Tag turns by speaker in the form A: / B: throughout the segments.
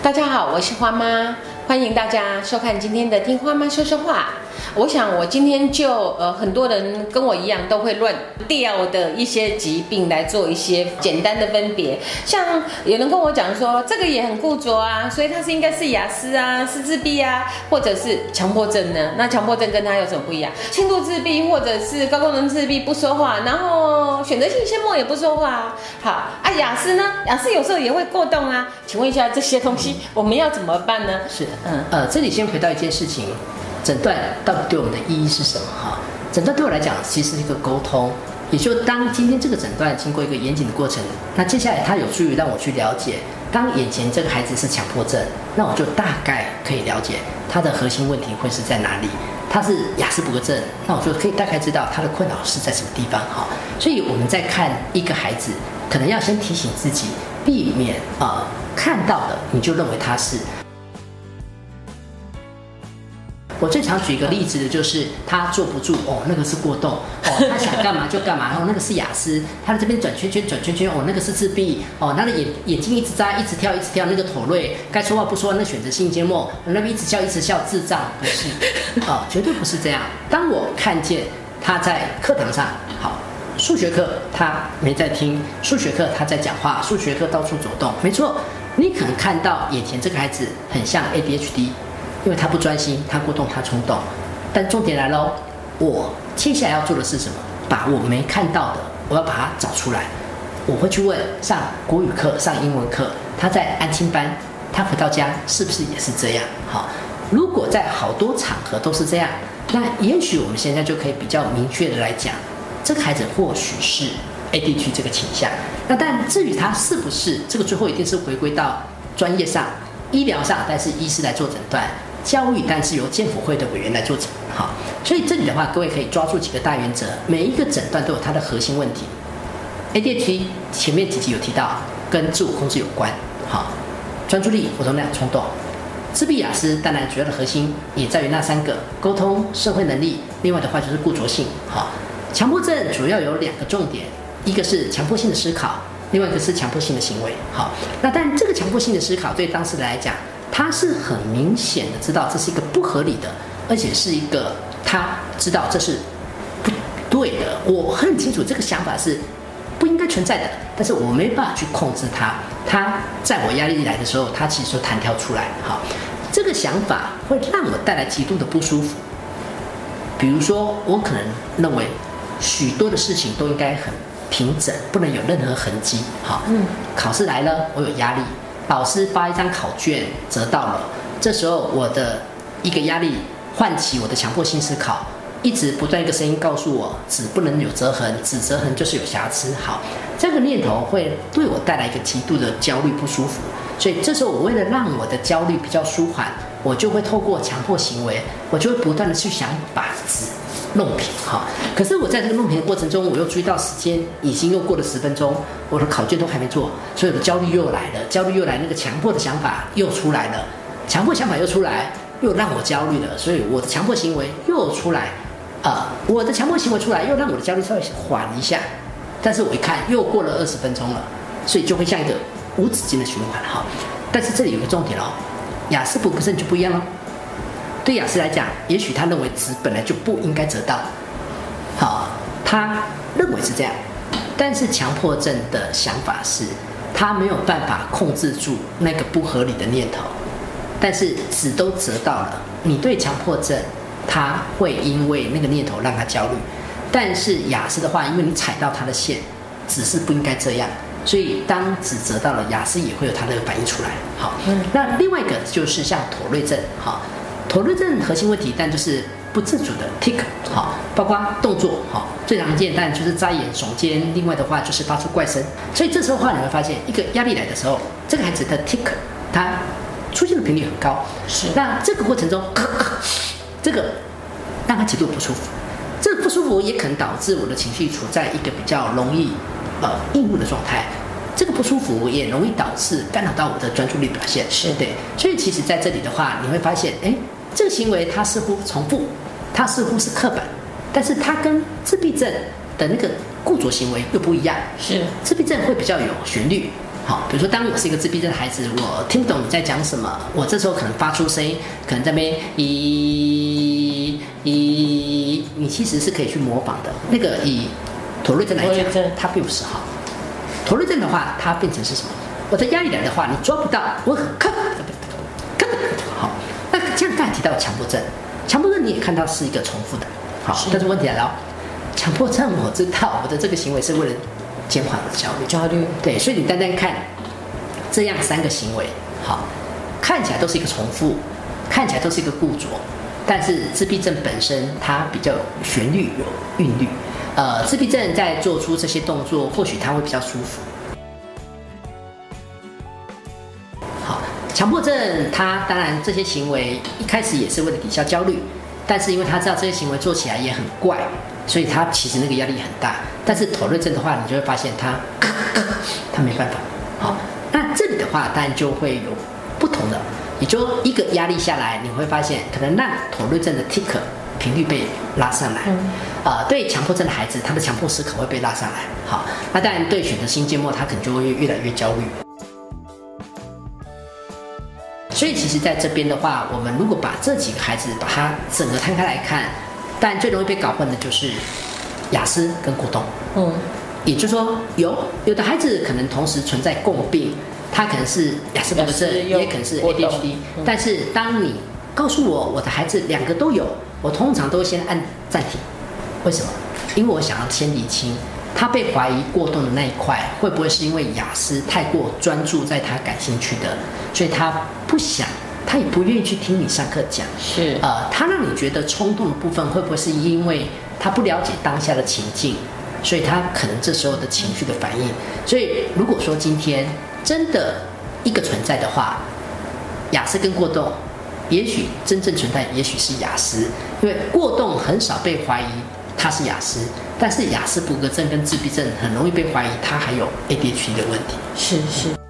A: 大家好，我是花妈，欢迎大家收看今天的《听花妈说说话》。我想，我今天就呃，很多人跟我一样都会乱掉的一些疾病来做一些简单的分别。像有人跟我讲说，这个也很固着啊，所以它是应该是雅思啊，是自闭啊，或者是强迫症呢？那强迫症跟他有什么不一样？轻度自闭或者是高功能自闭不说话，然后选择性缄默也不说话。好啊，雅思呢？雅思有时候也会过动啊。请问一下，这些东西我们要怎么办呢？
B: 是，嗯呃，这里先回到一件事情。诊断到底对我们的意义是什么？哈，诊断对我来讲其实是一个沟通，也就当今天这个诊断经过一个严谨的过程，那接下来它有助于让我去了解，当眼前这个孩子是强迫症，那我就大概可以了解他的核心问题会是在哪里。他是雅斯伯格症，那我就可以大概知道他的困扰是在什么地方。哈，所以我们在看一个孩子，可能要先提醒自己，避免啊看到的你就认为他是。我最常举一个例子的就是他坐不住哦，那个是过动哦，他想干嘛就干嘛哦，那个是雅思，他在这边转圈圈转圈圈哦，那个是自闭哦，他的眼眼睛一直眨一直跳一直跳，那个妥瑞该说话不说，那选择性缄默，那边一直笑一直笑，智障不是哦，绝对不是这样。当我看见他在课堂上好，数学课他没在听，数学课他在讲话，数学课到处走动，没错，你可能看到眼前这个孩子很像 ADHD。因为他不专心，他过动，他冲动。但重点来喽，我接下来要做的是什么？把我没看到的，我要把它找出来。我会去问上国语课、上英文课，他在安亲班，他回到家是不是也是这样？好，如果在好多场合都是这样，那也许我们现在就可以比较明确的来讲，这个孩子或许是 ADHD 这个倾向。那但至于他是不是，这个最后一定是回归到专业上、医疗上，但是医师来做诊断。教育，但是由健辅会的委员来做诊，好，所以这里的话，各位可以抓住几个大原则，每一个诊断都有它的核心问题。ADHD 前面几集有提到，跟自我控制有关，好，专注力、活动量、冲动。自闭雅思当然主要的核心也在于那三个：沟通、社会能力，另外的话就是固着性，好。强迫症主要有两个重点，一个是强迫性的思考，另外一个是强迫性的行为，好。那但这个强迫性的思考对当事人来讲，他是很明显的知道这是一个不合理的，而且是一个他知道这是不对的。我很清楚这个想法是不应该存在的，但是我没办法去控制他。他在我压力来的时候，他其实就弹跳出来。好，这个想法会让我带来极度的不舒服。比如说，我可能认为许多的事情都应该很平整，不能有任何痕迹。好，嗯，考试来了，我有压力。老师发一张考卷折到了，这时候我的一个压力唤起我的强迫性思考，一直不断一个声音告诉我：纸不能有折痕，纸折痕就是有瑕疵。好，这个念头会对我带来一个极度的焦虑不舒服，所以这时候我为了让我的焦虑比较舒缓，我就会透过强迫行为，我就会不断的去想把纸。弄平哈，可是我在这个弄平的过程中，我又注意到时间已经又过了十分钟，我的考卷都还没做，所以我的焦虑又来了，焦虑又来，那个强迫的想法又出来了，强迫想法又出来，又让我焦虑了，所以我的强迫行为又出来，啊，我的强迫行为出来又让我的焦虑稍微缓一下，但是我一看又过了二十分钟了，所以就会像一个无止境的循环哈。但是这里有个重点哦，雅思伯格症就不一样了。对雅思来讲，也许他认为纸本来就不应该折到，好，他认为是这样。但是强迫症的想法是，他没有办法控制住那个不合理的念头。但是纸都折到了，你对强迫症，他会因为那个念头让他焦虑。但是雅思的话，因为你踩到他的线，纸是不应该这样，所以当纸折到了，雅思也会有他的反应出来。好，那另外一个就是像妥瑞症，好。妥瑞症核心问题，但就是不自主的 tick 好，包括动作好，最常见但就是眨眼、耸肩，另外的话就是发出怪声。所以这时候的话，你会发现一个压力来的时候，这个孩子的 tick 他出现的频率很高。
A: 是。
B: 那这个过程中，这个让他极度不舒服，这个不舒服也可能导致我的情绪处在一个比较容易呃应付的状态。这个不舒服也容易导致干扰到我的专注力表现。
A: 是
B: 对。所以其实在这里的话，你会发现，哎。这个行为它似乎重复，它似乎是刻板，但是它跟自闭症的那个固着行为又不一样。
A: 是
B: 自闭症会比较有旋律，好，比如说当我是一个自闭症的孩子，我听不懂你在讲什么，我这时候可能发出声音，可能在那边咦咦，你其实是可以去模仿的。那个以妥瑞症来讲它并不是好。妥瑞症的话，它变成是什么？我的压力来的话，你抓不到，我很看，看，好。刚才提到强迫症，强迫症你也看到是一个重复的，好，
A: 是
B: 但是问题来了哦，强迫症我知道我的这个行为是为了减缓我的焦虑，
A: 焦虑，
B: 对，所以你单单看这样三个行为，好，看起来都是一个重复，看起来都是一个固着，但是自闭症本身它比较有旋律、有韵律。呃，自闭症在做出这些动作，或许他会比较舒服。强迫症他当然这些行为一开始也是为了抵消焦虑，但是因为他知道这些行为做起来也很怪，所以他其实那个压力很大。但是妥瑞症的话，你就会发现他 他没办法。好，那这里的话当然就会有不同的，也就一个压力下来，你会发现可能让妥瑞症的 tick 频率被拉上来。呃，对强迫症的孩子，他的强迫思考会被拉上来。好，那当然对选择性缄默，他可能就会越来越焦虑。所以其实在这边的话，我们如果把这几个孩子把它整个摊开来看，但最容易被搞混的就是雅思跟过动。
A: 嗯，
B: 也就是说，有有的孩子可能同时存在共病，他可能是雅思伯格症，
A: 雅思又
B: 也可能是 ADHD
A: 嗯。
B: 但是当你告诉我我的孩子两个都有，我通常都会先按暂停。为什么？因为我想要先理清他被怀疑过动的那一块，会不会是因为雅思太过专注在他感兴趣的，所以他不想，他也不愿意去听你上课讲。
A: 是，
B: 呃，他让你觉得冲动的部分，会不会是因为他不了解当下的情境，所以他可能这时候的情绪的反应？所以如果说今天真的一个存在的话，雅思跟过动，也许真正存在，也许是雅思，因为过动很少被怀疑他是雅思，但是雅思伯格症跟自闭症很容易被怀疑他还有 ADHD 的问题。
A: 是是。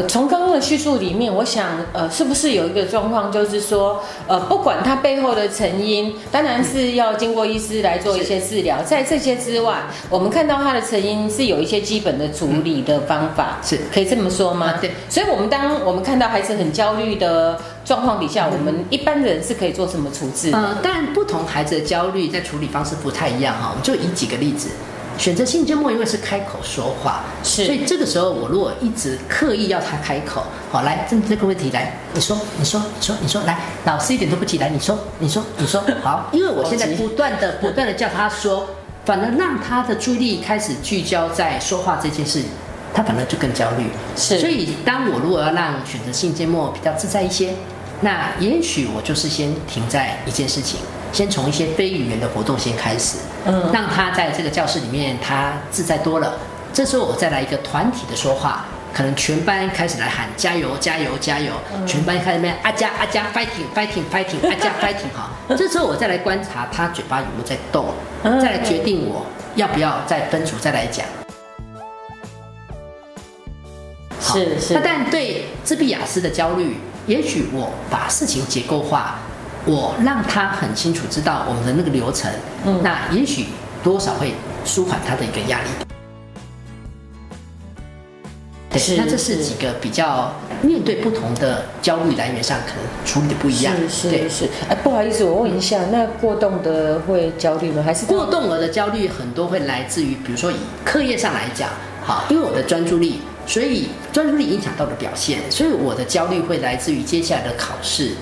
A: 呃，从刚刚的叙述里面，我想，呃，是不是有一个状况，就是说，呃，不管它背后的成因，当然是要经过医师来做一些治疗。在这些之外，我们看到它的成因是有一些基本的处理的方法，
B: 是
A: 可以这么说吗？
B: 啊对。
A: 所以，我们当我们看到孩子很焦虑的状况底下，我们一般人是可以做什么处置？
B: 呃，但不同孩子的焦虑在处理方式不太一样哈。我们就以几个例子，选择性缄默因为是开口说话，
A: 是。
B: 所以这个时候我如果一直刻意要他开口，好来，针对这个问题来，你说，你说，你说，你说，来，老师一点都不急，来，你说，你说，你说，好，因为我现在不断的不断的叫他说，反而让他的注意力开始聚焦在说话这件事。他反而就更焦虑，
A: 是。
B: 所以当我如果要让选择性缄默比较自在一些，那也许我就是先停在一件事情，先从一些非语言的活动先开始，
A: 嗯
B: 让他在这个教室里面他自在多了。这时候我再来一个团体的说话，可能全班开始来喊加油加油加油，全班开始那边阿加阿加 fighting fighting fighting 阿加 fighting 哈。这时候我再来观察他嘴巴有没有在动，
A: 嗯
B: 再来决定我要不要再分组再来讲。好
A: 是是
B: 那但对自闭雅思的焦虑，也许我把事情结构化，我让他很清楚知道我们的那个流程，
A: 嗯
B: 那也许多少会舒缓他的一个压力。对，
A: 是
B: 那这是
A: 是
B: 几个比较面对不同的焦虑来源上可能处理的不一样。对
A: 是是是，哎，不好意思，我问一下，那过动的会焦虑吗？还是
B: 过动儿的焦虑很多会来自于，比如说以课业上来讲，好，因为我的专注力，所以专注力影响到的表现，所以我的焦虑会来自于接下来的考试。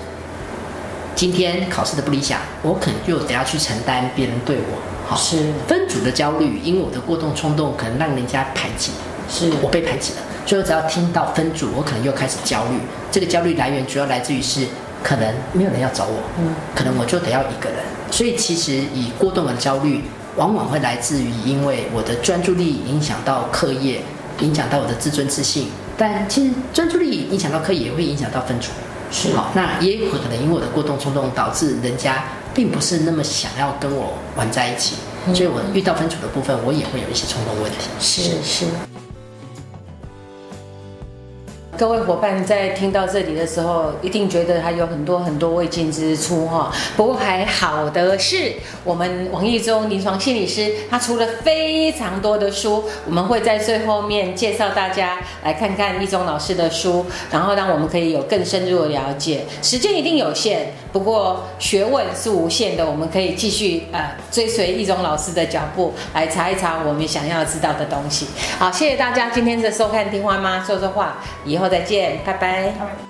B: 今天考试的不理想，我可能就得要去承担别人对我好
A: 是
B: 分组的焦虑，因为我的过动冲动可能让人家排挤，
A: 是
B: 我被排挤了，所以我只要听到分组，我可能又开始焦虑。这个焦虑来源主要来自于是可能没有人要找我，
A: 嗯
B: 可能我就得要一个人。所以其实以过动的焦虑，往往会来自于因为我的专注力影响到课业，影响到我的自尊自信。但其实专注力影响到课业，也会影响到分组。
A: 是
B: 好，那也有可能因为我的过动冲动，导致人家并不是那么想要跟我玩在一起，所以我遇到分组的部分，我也会有一些冲动问题。
A: 是是。各位伙伴在听到这里的时候，一定觉得还有很多很多未尽之处哈。不过还好的是，我们王义中临床心理师他出了非常多的书，我们会在最后面介绍大家来看看义中老师的书，然后让我们可以有更深入的了解。时间一定有限，不过学问是无限的，我们可以继续呃追随易中老师的脚步来查一查我们想要知道的东西。好，谢谢大家今天的收看，听花妈说说话，以后再见，拜拜。